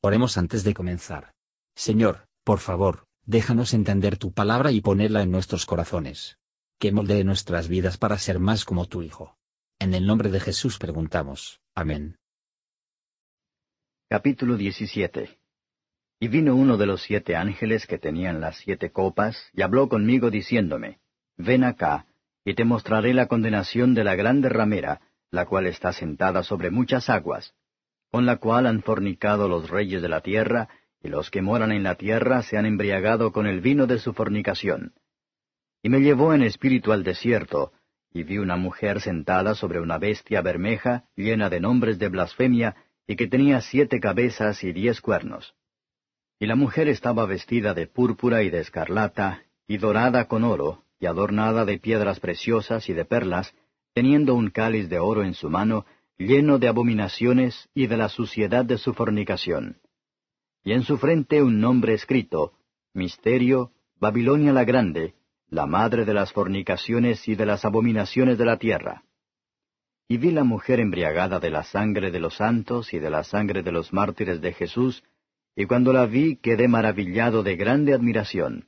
Oremos antes de comenzar. Señor, por favor, déjanos entender tu palabra y ponerla en nuestros corazones. Que moldee nuestras vidas para ser más como tu Hijo. En el nombre de Jesús preguntamos. Amén. Capítulo 17 Y vino uno de los siete ángeles que tenían las siete copas, y habló conmigo diciéndome, Ven acá, y te mostraré la condenación de la grande ramera, la cual está sentada sobre muchas aguas, con la cual han fornicado los reyes de la tierra, y los que moran en la tierra se han embriagado con el vino de su fornicación. Y me llevó en espíritu al desierto, y vi una mujer sentada sobre una bestia bermeja, llena de nombres de blasfemia, y que tenía siete cabezas y diez cuernos. Y la mujer estaba vestida de púrpura y de escarlata, y dorada con oro, y adornada de piedras preciosas y de perlas, teniendo un cáliz de oro en su mano, lleno de abominaciones y de la suciedad de su fornicación. Y en su frente un nombre escrito, Misterio, Babilonia la Grande, la madre de las fornicaciones y de las abominaciones de la tierra. Y vi la mujer embriagada de la sangre de los santos y de la sangre de los mártires de Jesús, y cuando la vi quedé maravillado de grande admiración.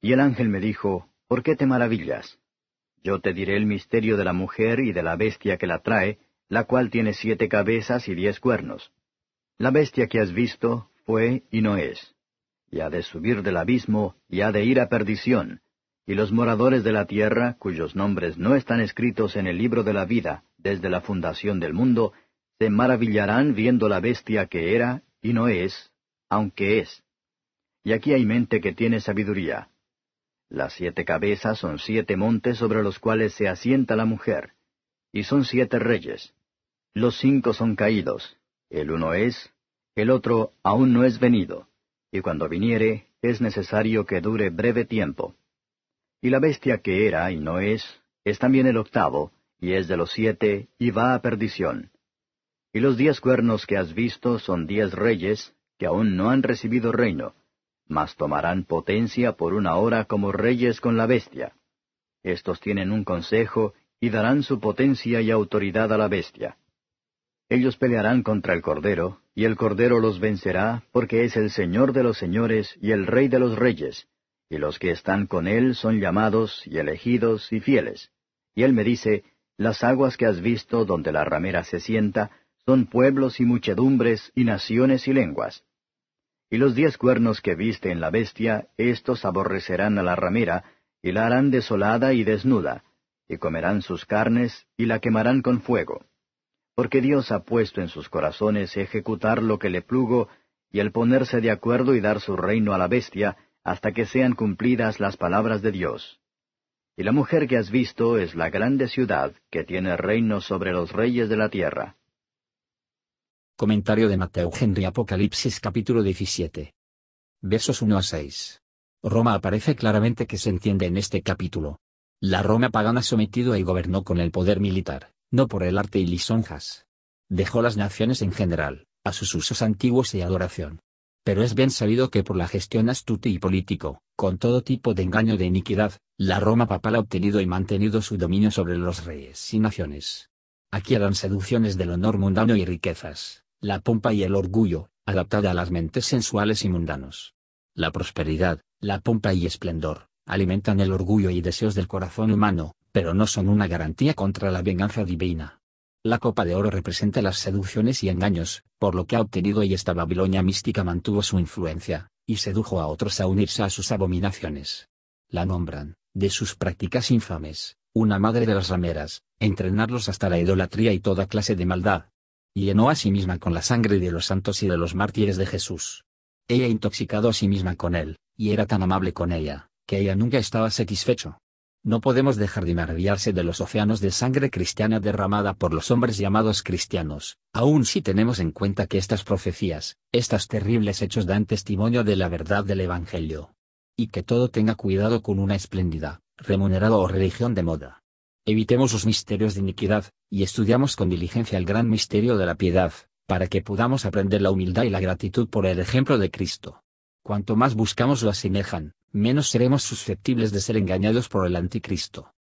Y el ángel me dijo, ¿Por qué te maravillas? Yo te diré el misterio de la mujer y de la bestia que la trae, la cual tiene siete cabezas y diez cuernos. La bestia que has visto fue y no es, y ha de subir del abismo y ha de ir a perdición, y los moradores de la tierra, cuyos nombres no están escritos en el libro de la vida desde la fundación del mundo, se maravillarán viendo la bestia que era y no es, aunque es. Y aquí hay mente que tiene sabiduría. Las siete cabezas son siete montes sobre los cuales se asienta la mujer, y son siete reyes. Los cinco son caídos, el uno es, el otro aún no es venido, y cuando viniere es necesario que dure breve tiempo. Y la bestia que era y no es, es también el octavo, y es de los siete, y va a perdición. Y los diez cuernos que has visto son diez reyes, que aún no han recibido reino, mas tomarán potencia por una hora como reyes con la bestia. Estos tienen un consejo, y darán su potencia y autoridad a la bestia. Ellos pelearán contra el Cordero, y el Cordero los vencerá, porque es el Señor de los señores y el Rey de los reyes, y los que están con él son llamados y elegidos y fieles. Y él me dice, Las aguas que has visto donde la ramera se sienta, son pueblos y muchedumbres y naciones y lenguas. Y los diez cuernos que viste en la bestia, éstos aborrecerán a la ramera, y la harán desolada y desnuda, y comerán sus carnes, y la quemarán con fuego. Porque Dios ha puesto en sus corazones ejecutar lo que le plugo, y el ponerse de acuerdo y dar su reino a la bestia, hasta que sean cumplidas las palabras de Dios. Y la mujer que has visto es la grande ciudad que tiene reino sobre los reyes de la tierra. Comentario de Mateo Henry Apocalipsis capítulo 17. Versos 1 a 6. Roma aparece claramente que se entiende en este capítulo. La Roma pagana sometido y gobernó con el poder militar, no por el arte y lisonjas. Dejó las naciones en general, a sus usos antiguos y adoración. Pero es bien sabido que por la gestión astuta y político, con todo tipo de engaño de iniquidad, la Roma papal ha obtenido y mantenido su dominio sobre los reyes y naciones. Aquí eran seducciones del honor mundano y riquezas, la pompa y el orgullo, adaptada a las mentes sensuales y mundanos. La prosperidad, la pompa y esplendor, alimentan el orgullo y deseos del corazón humano, pero no son una garantía contra la venganza divina. La copa de oro representa las seducciones y engaños, por lo que ha obtenido y esta Babilonia mística mantuvo su influencia, y sedujo a otros a unirse a sus abominaciones. La nombran, de sus prácticas infames, una madre de las rameras, entrenarlos hasta la idolatría y toda clase de maldad. Llenó a sí misma con la sangre de los santos y de los mártires de Jesús. Ella intoxicado a sí misma con él, y era tan amable con ella, que ella nunca estaba satisfecho. No podemos dejar de maravillarse de los océanos de sangre cristiana derramada por los hombres llamados cristianos, aun si tenemos en cuenta que estas profecías, estos terribles hechos dan testimonio de la verdad del Evangelio. Y que todo tenga cuidado con una espléndida, remunerada o religión de moda. Evitemos los misterios de iniquidad, y estudiamos con diligencia el gran misterio de la piedad, para que podamos aprender la humildad y la gratitud por el ejemplo de Cristo. Cuanto más buscamos lo asemejan, menos seremos susceptibles de ser engañados por el anticristo.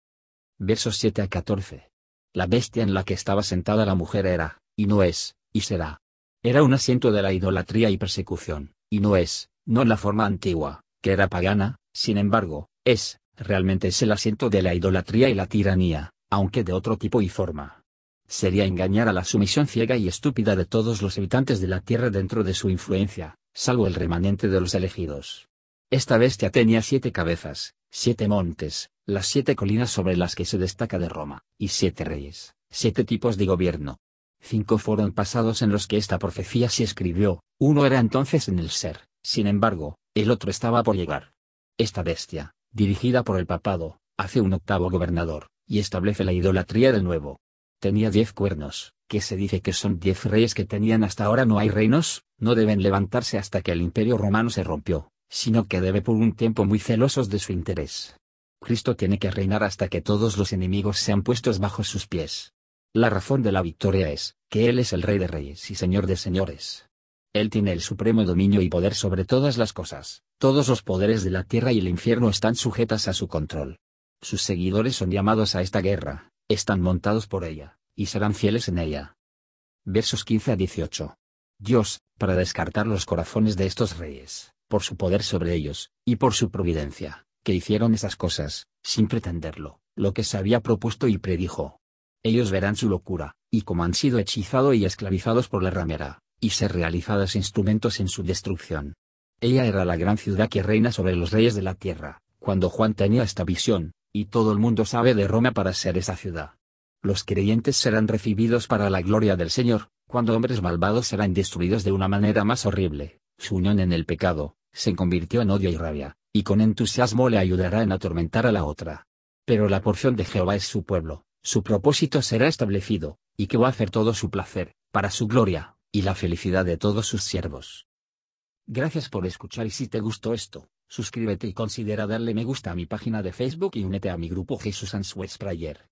Versos 7 a 14. La bestia en la que estaba sentada la mujer era, y no es, y será. Era un asiento de la idolatría y persecución, y no es, no la forma antigua, que era pagana, sin embargo, es, realmente es el asiento de la idolatría y la tiranía, aunque de otro tipo y forma. Sería engañar a la sumisión ciega y estúpida de todos los habitantes de la tierra dentro de su influencia, salvo el remanente de los elegidos. Esta bestia tenía siete cabezas, siete montes, las siete colinas sobre las que se destaca de Roma, y siete reyes, siete tipos de gobierno. Cinco fueron pasados en los que esta profecía se escribió, uno era entonces en el ser, sin embargo, el otro estaba por llegar. Esta bestia, dirigida por el papado, hace un octavo gobernador, y establece la idolatría de nuevo. Tenía diez cuernos, que se dice que son diez reyes que tenían hasta ahora no hay reinos, no deben levantarse hasta que el imperio romano se rompió, sino que debe por un tiempo muy celosos de su interés. Cristo tiene que reinar hasta que todos los enemigos sean puestos bajo sus pies. La razón de la victoria es, que Él es el Rey de Reyes y Señor de Señores. Él tiene el supremo dominio y poder sobre todas las cosas, todos los poderes de la tierra y el infierno están sujetas a su control. Sus seguidores son llamados a esta guerra, están montados por ella, y serán fieles en ella. Versos 15 a 18. Dios, para descartar los corazones de estos reyes, por su poder sobre ellos, y por su providencia, que hicieron esas cosas, sin pretenderlo, lo que se había propuesto y predijo. Ellos verán su locura, y como han sido hechizados y esclavizados por la ramera, y ser realizados instrumentos en su destrucción. Ella era la gran ciudad que reina sobre los reyes de la tierra, cuando Juan tenía esta visión, y todo el mundo sabe de Roma para ser esa ciudad. Los creyentes serán recibidos para la gloria del Señor, cuando hombres malvados serán destruidos de una manera más horrible, su unión en el pecado, se convirtió en odio y rabia, y con entusiasmo le ayudará en atormentar a la otra. Pero la porción de Jehová es su pueblo, su propósito será establecido, y que va a hacer todo su placer, para su gloria, y la felicidad de todos sus siervos. Gracias por escuchar y si te gustó esto, suscríbete y considera darle me gusta a mi página de Facebook y únete a mi grupo Jesús Answers Prayer.